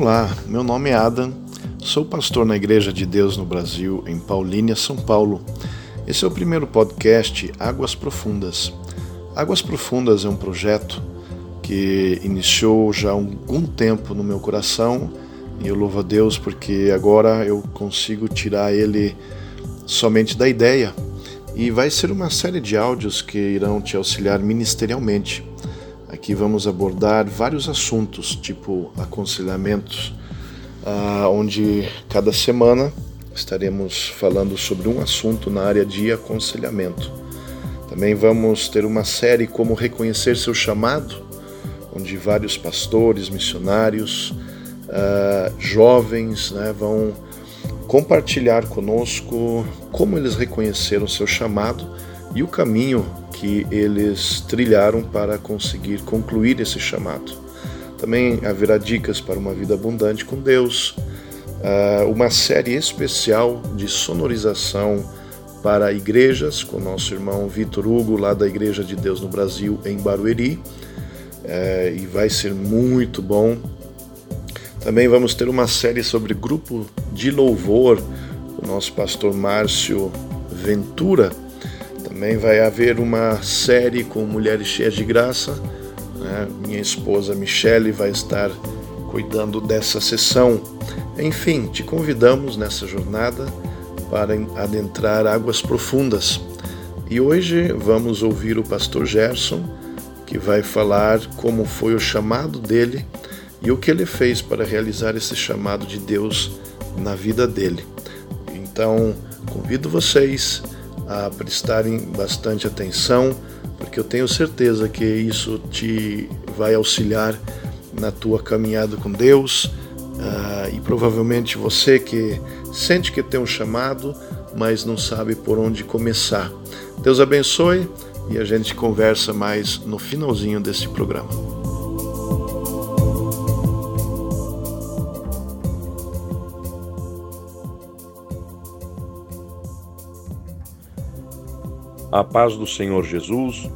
Olá, meu nome é Adam, sou pastor na Igreja de Deus no Brasil, em Paulínia, São Paulo. Esse é o primeiro podcast Águas Profundas. Águas Profundas é um projeto que iniciou já há algum tempo no meu coração e eu louvo a Deus porque agora eu consigo tirar ele somente da ideia e vai ser uma série de áudios que irão te auxiliar ministerialmente Aqui vamos abordar vários assuntos, tipo aconselhamentos, uh, onde cada semana estaremos falando sobre um assunto na área de aconselhamento. Também vamos ter uma série Como Reconhecer Seu Chamado, onde vários pastores, missionários, uh, jovens né, vão compartilhar conosco como eles reconheceram seu chamado e o caminho que eles trilharam para conseguir concluir esse chamado. Também haverá dicas para uma vida abundante com Deus, ah, uma série especial de sonorização para igrejas, com nosso irmão Vitor Hugo, lá da Igreja de Deus no Brasil, em Barueri, eh, e vai ser muito bom. Também vamos ter uma série sobre grupo de louvor, o nosso pastor Márcio Ventura também vai haver uma série com Mulheres Cheias de Graça. Né? Minha esposa Michele vai estar cuidando dessa sessão. Enfim, te convidamos nessa jornada para adentrar águas profundas. E hoje vamos ouvir o pastor Gerson, que vai falar como foi o chamado dele e o que ele fez para realizar esse chamado de Deus na vida dele. Então, convido vocês a prestarem bastante atenção, porque eu tenho certeza que isso te vai auxiliar na tua caminhada com Deus uh, e provavelmente você que sente que tem um chamado, mas não sabe por onde começar. Deus abençoe e a gente conversa mais no finalzinho desse programa. A paz do Senhor Jesus,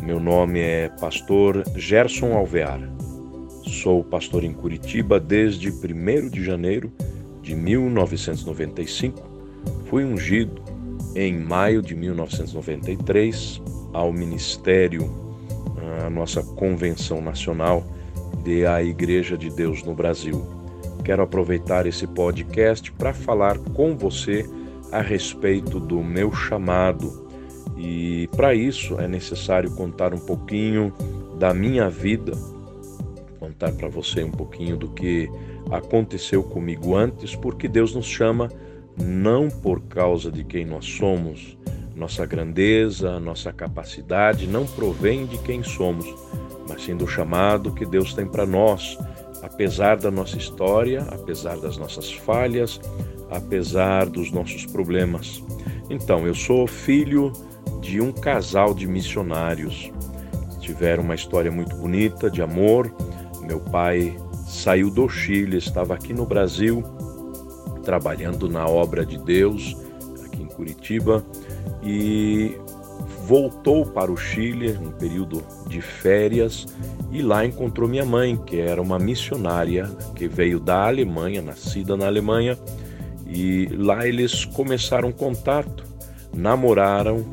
meu nome é Pastor Gerson Alvear. Sou pastor em Curitiba desde 1 de janeiro de 1995. Fui ungido em maio de 1993 ao ministério, a nossa convenção nacional de a Igreja de Deus no Brasil. Quero aproveitar esse podcast para falar com você a respeito do meu chamado e para isso é necessário contar um pouquinho da minha vida, contar para você um pouquinho do que aconteceu comigo antes, porque Deus nos chama não por causa de quem nós somos, nossa grandeza, nossa capacidade não provém de quem somos, mas sim do chamado que Deus tem para nós, apesar da nossa história, apesar das nossas falhas, apesar dos nossos problemas. Então, eu sou filho de um casal de missionários. Tiveram uma história muito bonita de amor. Meu pai saiu do Chile, estava aqui no Brasil, trabalhando na obra de Deus, aqui em Curitiba, e voltou para o Chile no período de férias e lá encontrou minha mãe, que era uma missionária que veio da Alemanha, nascida na Alemanha, e lá eles começaram contato, namoraram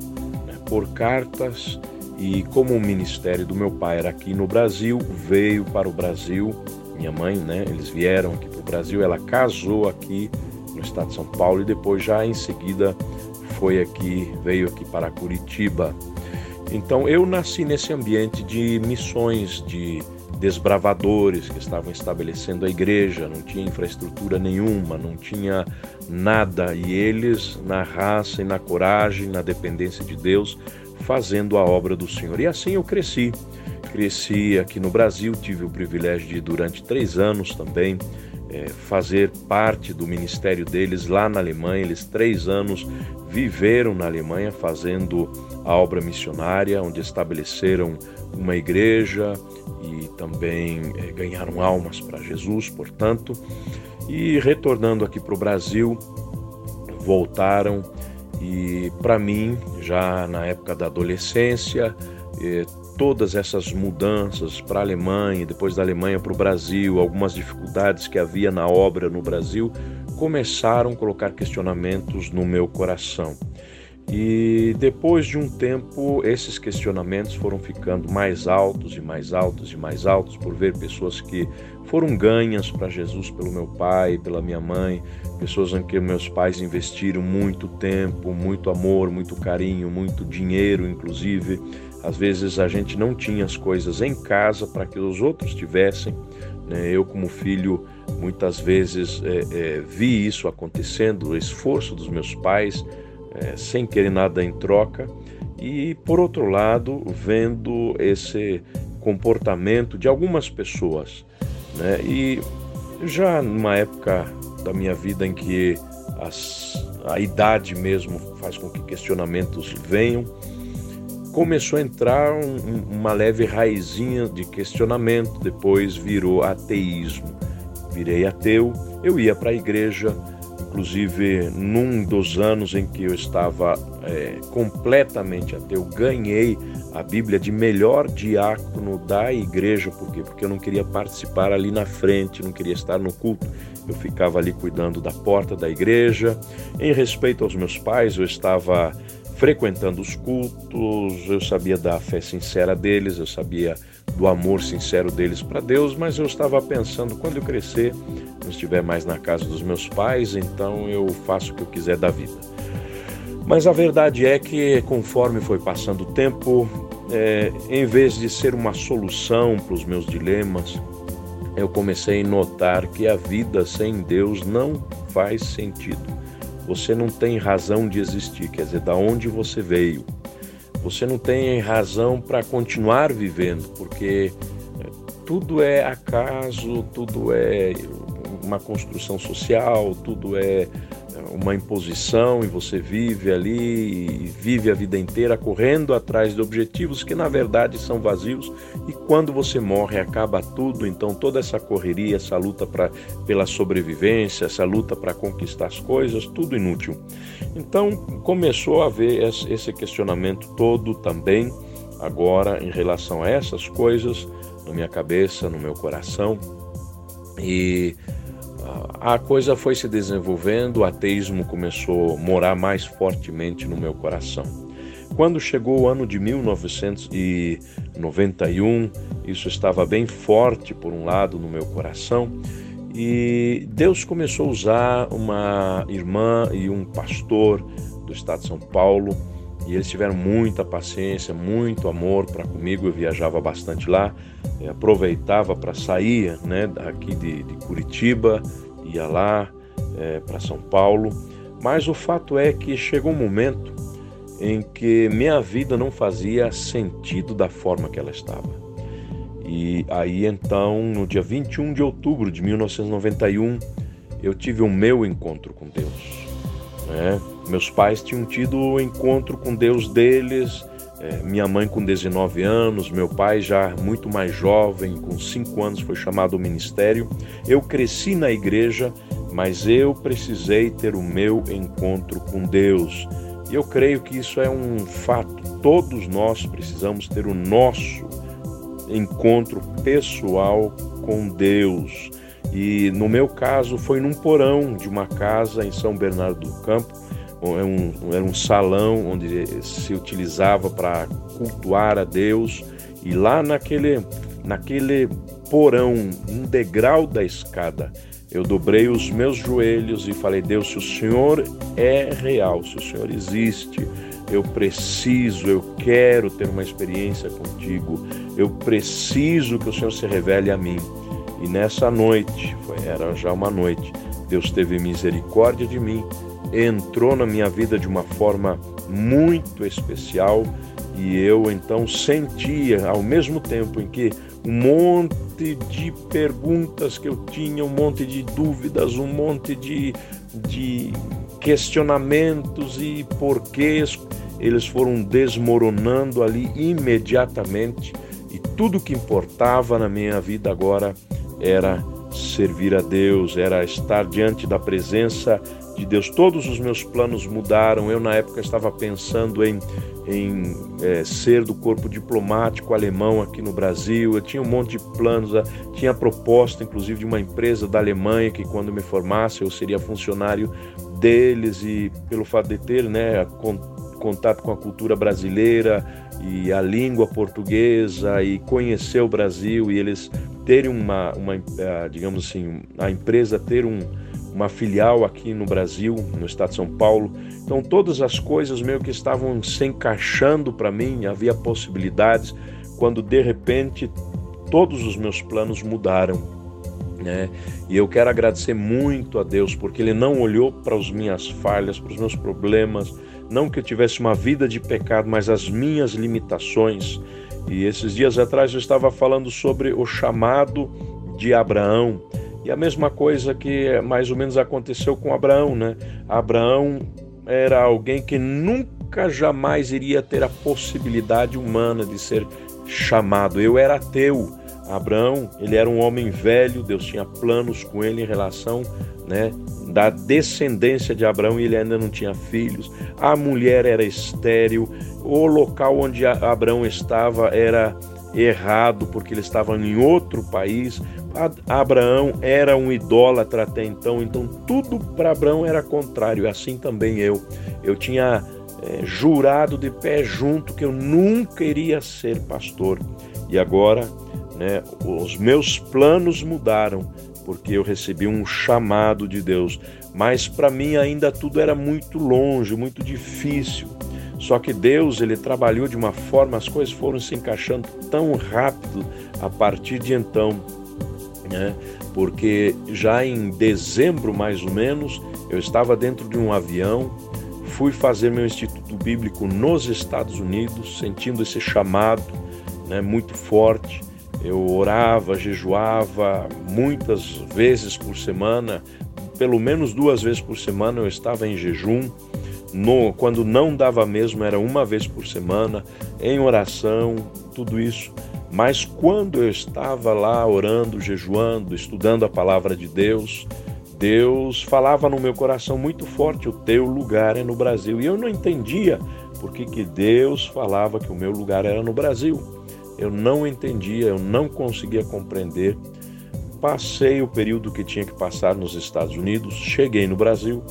por cartas e como o ministério do meu pai era aqui no Brasil, veio para o Brasil, minha mãe, né, eles vieram aqui para o Brasil, ela casou aqui no estado de São Paulo e depois já em seguida foi aqui, veio aqui para Curitiba. Então eu nasci nesse ambiente de missões, de desbravadores que estavam estabelecendo a igreja, não tinha infraestrutura nenhuma, não tinha nada, e eles, na raça e na coragem, na dependência de Deus, fazendo a obra do Senhor. E assim eu cresci. Cresci aqui no Brasil, tive o privilégio de, durante três anos também, é, fazer parte do ministério deles lá na Alemanha. Eles, três anos, viveram na Alemanha fazendo a obra missionária, onde estabeleceram uma igreja e também é, ganharam almas para Jesus, portanto. E retornando aqui para o Brasil, voltaram e para mim, já na época da adolescência, eh, todas essas mudanças para a Alemanha, depois da Alemanha para o Brasil, algumas dificuldades que havia na obra no Brasil, começaram a colocar questionamentos no meu coração. E depois de um tempo, esses questionamentos foram ficando mais altos e mais altos e mais altos por ver pessoas que foram ganhas para Jesus pelo meu pai, pela minha mãe, pessoas em que meus pais investiram muito tempo, muito amor, muito carinho, muito dinheiro, inclusive. Às vezes a gente não tinha as coisas em casa para que os outros tivessem. Né? Eu, como filho, muitas vezes é, é, vi isso acontecendo, o esforço dos meus pais é, sem querer nada em troca, e por outro lado, vendo esse comportamento de algumas pessoas. Né? E já numa época da minha vida em que as, a idade mesmo faz com que questionamentos venham, começou a entrar um, uma leve raizinha de questionamento, depois virou ateísmo. Virei ateu, eu ia para a igreja, Inclusive, num dos anos em que eu estava é, completamente ateu, ganhei a Bíblia de melhor diácono da igreja. Por quê? Porque eu não queria participar ali na frente, não queria estar no culto. Eu ficava ali cuidando da porta da igreja. Em respeito aos meus pais, eu estava frequentando os cultos, eu sabia da fé sincera deles, eu sabia do amor sincero deles para Deus, mas eu estava pensando, quando eu crescer, não estiver mais na casa dos meus pais, então eu faço o que eu quiser da vida. Mas a verdade é que, conforme foi passando o tempo, é, em vez de ser uma solução para os meus dilemas, eu comecei a notar que a vida sem Deus não faz sentido. Você não tem razão de existir, quer dizer, da onde você veio. Você não tem razão para continuar vivendo, porque é, tudo é acaso, tudo é uma construção social, tudo é uma imposição e você vive ali e vive a vida inteira correndo atrás de objetivos que na verdade são vazios. E quando você morre acaba tudo, então toda essa correria, essa luta pra, pela sobrevivência, essa luta para conquistar as coisas, tudo inútil. Então começou a haver esse questionamento todo também agora em relação a essas coisas na minha cabeça, no meu coração. E a coisa foi se desenvolvendo, o ateísmo começou a morar mais fortemente no meu coração. Quando chegou o ano de 1991, isso estava bem forte por um lado no meu coração, e Deus começou a usar uma irmã e um pastor do estado de São Paulo, e eles tiveram muita paciência, muito amor para comigo. Eu viajava bastante lá, eh, aproveitava para sair né, aqui de, de Curitiba ia lá é, para São Paulo, mas o fato é que chegou um momento em que minha vida não fazia sentido da forma que ela estava. E aí então, no dia 21 de outubro de 1991, eu tive o meu encontro com Deus. Né? Meus pais tinham tido o encontro com Deus deles, é, minha mãe com 19 anos, meu pai já muito mais jovem, com 5 anos, foi chamado ao ministério. Eu cresci na igreja, mas eu precisei ter o meu encontro com Deus. E eu creio que isso é um fato. Todos nós precisamos ter o nosso encontro pessoal com Deus. E no meu caso foi num porão de uma casa em São Bernardo do Campo era é um, era um salão onde se utilizava para cultuar a Deus. E lá naquele, naquele porão, um degrau da escada, eu dobrei os meus joelhos e falei: Deus, se o Senhor é real, se o Senhor existe, eu preciso, eu quero ter uma experiência contigo, eu preciso que o Senhor se revele a mim. E nessa noite, foi, era já uma noite, Deus teve misericórdia de mim entrou na minha vida de uma forma muito especial e eu então sentia, ao mesmo tempo em que um monte de perguntas que eu tinha, um monte de dúvidas, um monte de, de questionamentos e porquês, eles foram desmoronando ali imediatamente e tudo que importava na minha vida agora era servir a Deus, era estar diante da presença de Deus. Todos os meus planos mudaram. Eu, na época, estava pensando em em é, ser do corpo diplomático alemão aqui no Brasil. Eu tinha um monte de planos, tinha proposta, inclusive, de uma empresa da Alemanha que, quando me formasse, eu seria funcionário deles e pelo fato de ter, né, contato com a cultura brasileira e a língua portuguesa e conhecer o Brasil e eles terem uma, uma digamos assim, a empresa ter um, uma filial aqui no Brasil, no estado de São Paulo. Então todas as coisas meio que estavam se encaixando para mim, havia possibilidades, quando de repente todos os meus planos mudaram. Né? E eu quero agradecer muito a Deus porque Ele não olhou para as minhas falhas, para os meus problemas, não que eu tivesse uma vida de pecado, mas as minhas limitações. E esses dias atrás eu estava falando sobre o chamado de Abraão. E a mesma coisa que mais ou menos aconteceu com Abraão, né? Abraão era alguém que nunca jamais iria ter a possibilidade humana de ser chamado. Eu era ateu. Abraão, ele era um homem velho, Deus tinha planos com ele em relação, né, da descendência de Abraão e ele ainda não tinha filhos. A mulher era estéril, o local onde Abraão estava era errado porque ele estava em outro país. Abraão era um idólatra até então, então tudo para Abraão era contrário, assim também eu. Eu tinha é, jurado de pé junto que eu nunca iria ser pastor. E agora, né, os meus planos mudaram porque eu recebi um chamado de Deus, mas para mim ainda tudo era muito longe, muito difícil. Só que Deus, ele trabalhou de uma forma, as coisas foram se encaixando tão rápido a partir de então, né? Porque já em dezembro, mais ou menos, eu estava dentro de um avião, fui fazer meu instituto bíblico nos Estados Unidos, sentindo esse chamado, né, muito forte. Eu orava, jejuava muitas vezes por semana, pelo menos duas vezes por semana eu estava em jejum. No, quando não dava mesmo, era uma vez por semana, em oração, tudo isso. Mas quando eu estava lá orando, jejuando, estudando a palavra de Deus, Deus falava no meu coração muito forte: o teu lugar é no Brasil. E eu não entendia porque que Deus falava que o meu lugar era no Brasil. Eu não entendia, eu não conseguia compreender. Passei o período que tinha que passar nos Estados Unidos, cheguei no Brasil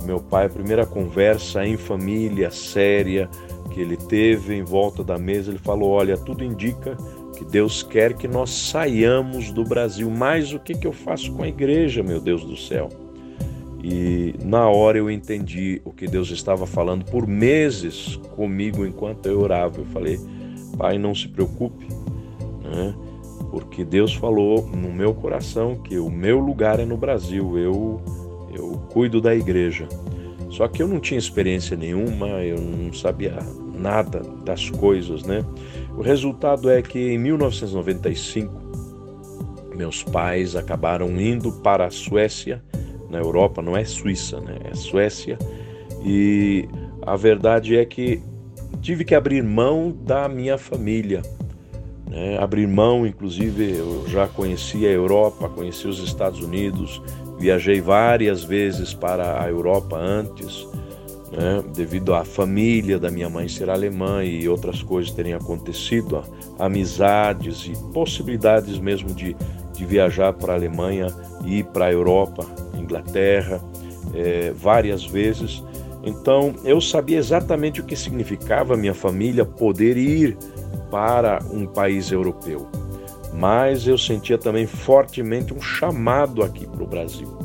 e meu pai, a primeira conversa em família séria que ele teve em volta da mesa, ele falou: Olha, tudo indica que Deus quer que nós saiamos do Brasil. Mas o que, que eu faço com a igreja, meu Deus do céu? E na hora eu entendi o que Deus estava falando por meses comigo enquanto eu orava. Eu falei: Pai, não se preocupe, né? porque Deus falou no meu coração que o meu lugar é no Brasil, eu cuido da igreja. Só que eu não tinha experiência nenhuma, eu não sabia nada das coisas, né? O resultado é que em 1995 meus pais acabaram indo para a Suécia, na Europa, não é Suíça, né? É Suécia. E a verdade é que tive que abrir mão da minha família. Né? Abrir mão, inclusive, eu já conheci a Europa, conheci os Estados Unidos, viajei várias vezes para a Europa antes, né? devido à família da minha mãe ser alemã e outras coisas terem acontecido, amizades e possibilidades mesmo de, de viajar para a Alemanha e para a Europa, Inglaterra, é, várias vezes. Então eu sabia exatamente o que significava minha família poder ir para um país europeu, mas eu sentia também fortemente um chamado aqui para o Brasil.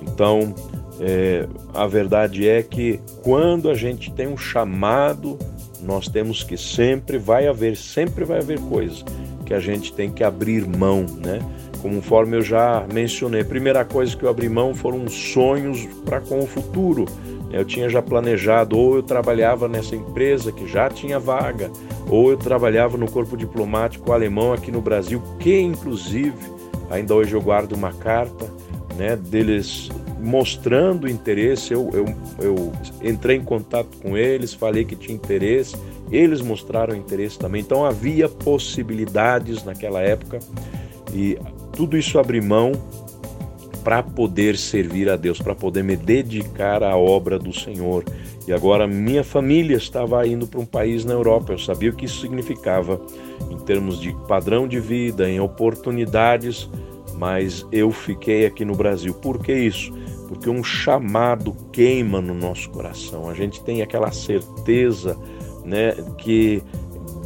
Então é, a verdade é que quando a gente tem um chamado, nós temos que sempre vai haver, sempre vai haver coisas que a gente tem que abrir mão, né? Conforme eu já mencionei, a primeira coisa que eu abri mão foram sonhos para com o futuro eu tinha já planejado, ou eu trabalhava nessa empresa que já tinha vaga, ou eu trabalhava no corpo diplomático alemão aqui no Brasil, que inclusive ainda hoje eu guardo uma carta né, deles mostrando interesse. Eu, eu, eu entrei em contato com eles, falei que tinha interesse, eles mostraram interesse também. Então havia possibilidades naquela época e tudo isso abri mão para poder servir a Deus, para poder me dedicar à obra do Senhor. E agora minha família estava indo para um país na Europa. Eu sabia o que isso significava em termos de padrão de vida, em oportunidades, mas eu fiquei aqui no Brasil. Por que isso? Porque um chamado queima no nosso coração. A gente tem aquela certeza, né, que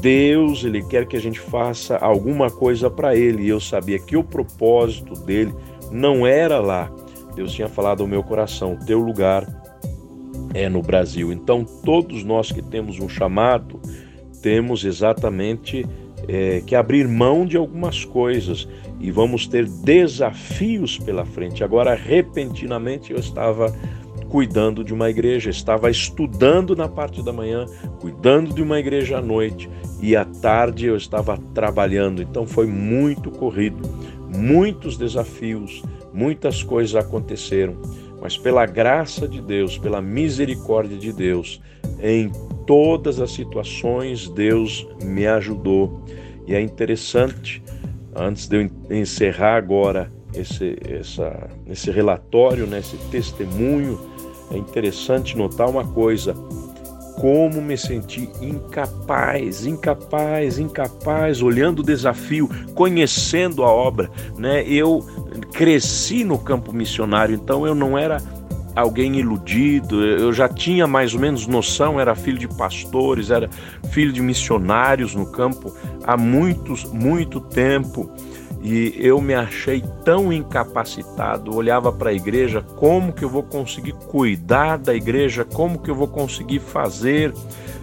Deus, ele quer que a gente faça alguma coisa para ele. E eu sabia que o propósito dele não era lá. Deus tinha falado ao meu coração: teu lugar é no Brasil. Então, todos nós que temos um chamado, temos exatamente é, que abrir mão de algumas coisas e vamos ter desafios pela frente. Agora, repentinamente, eu estava cuidando de uma igreja, estava estudando na parte da manhã, cuidando de uma igreja à noite e à tarde eu estava trabalhando. Então, foi muito corrido muitos desafios, muitas coisas aconteceram, mas pela graça de Deus, pela misericórdia de Deus, em todas as situações Deus me ajudou. E é interessante, antes de eu encerrar agora esse, essa, esse relatório, né, esse testemunho, é interessante notar uma coisa como me senti incapaz, incapaz, incapaz, olhando o desafio, conhecendo a obra, né? Eu cresci no campo missionário, então eu não era alguém iludido, eu já tinha mais ou menos noção, era filho de pastores, era filho de missionários no campo há muitos, muito tempo e eu me achei tão incapacitado, olhava para a igreja, como que eu vou conseguir cuidar da igreja, como que eu vou conseguir fazer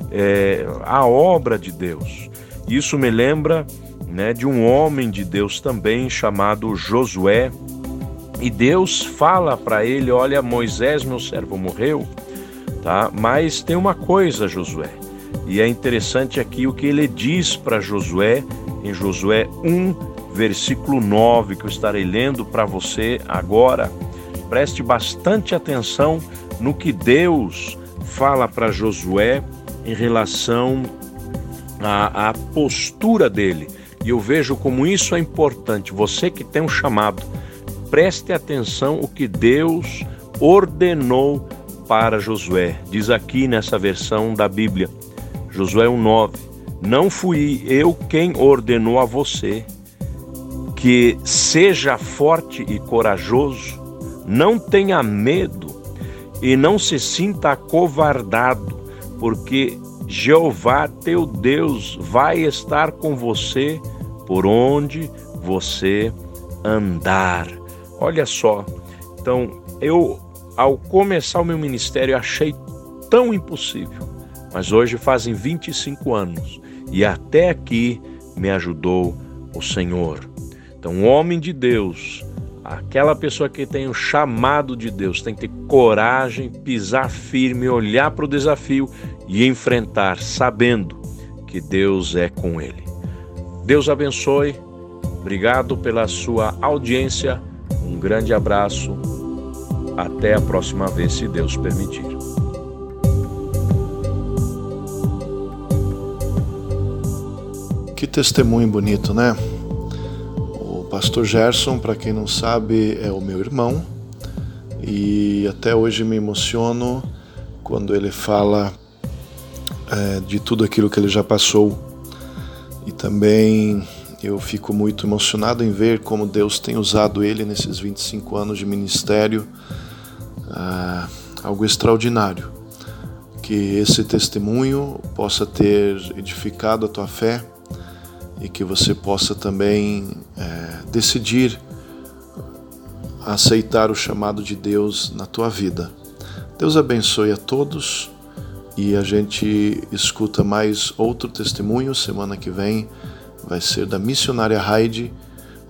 é, a obra de Deus. Isso me lembra né, de um homem de Deus também chamado Josué, e Deus fala para ele: Olha, Moisés, meu servo, morreu, tá? Mas tem uma coisa, Josué, e é interessante aqui o que ele diz para Josué em Josué 1, versículo 9, que eu estarei lendo para você agora. Preste bastante atenção no que Deus fala para Josué em relação à, à postura dele. E eu vejo como isso é importante. Você que tem um chamado, preste atenção o que Deus ordenou para Josué. Diz aqui nessa versão da Bíblia, Josué 1:9: Não fui eu quem ordenou a você, que seja forte e corajoso, não tenha medo e não se sinta acovardado, porque Jeová teu Deus vai estar com você por onde você andar. Olha só, então eu, ao começar o meu ministério, achei tão impossível, mas hoje fazem 25 anos e até aqui me ajudou o Senhor. Então, um homem de Deus, aquela pessoa que tem o chamado de Deus, tem que ter coragem, pisar firme, olhar para o desafio e enfrentar, sabendo que Deus é com ele. Deus abençoe. Obrigado pela sua audiência. Um grande abraço. Até a próxima vez, se Deus permitir. Que testemunho bonito, né? Pastor Gerson, para quem não sabe, é o meu irmão e até hoje me emociono quando ele fala é, de tudo aquilo que ele já passou e também eu fico muito emocionado em ver como Deus tem usado ele nesses 25 anos de ministério, é, algo extraordinário. Que esse testemunho possa ter edificado a tua fé e que você possa também é, decidir aceitar o chamado de Deus na tua vida. Deus abençoe a todos e a gente escuta mais outro testemunho semana que vem. Vai ser da missionária Heidi.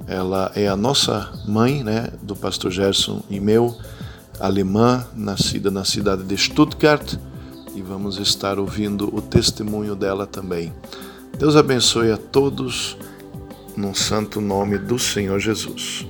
Ela é a nossa mãe, né, do pastor Gerson e meu, alemã, nascida na cidade de Stuttgart, e vamos estar ouvindo o testemunho dela também. Deus abençoe a todos no santo nome do Senhor Jesus.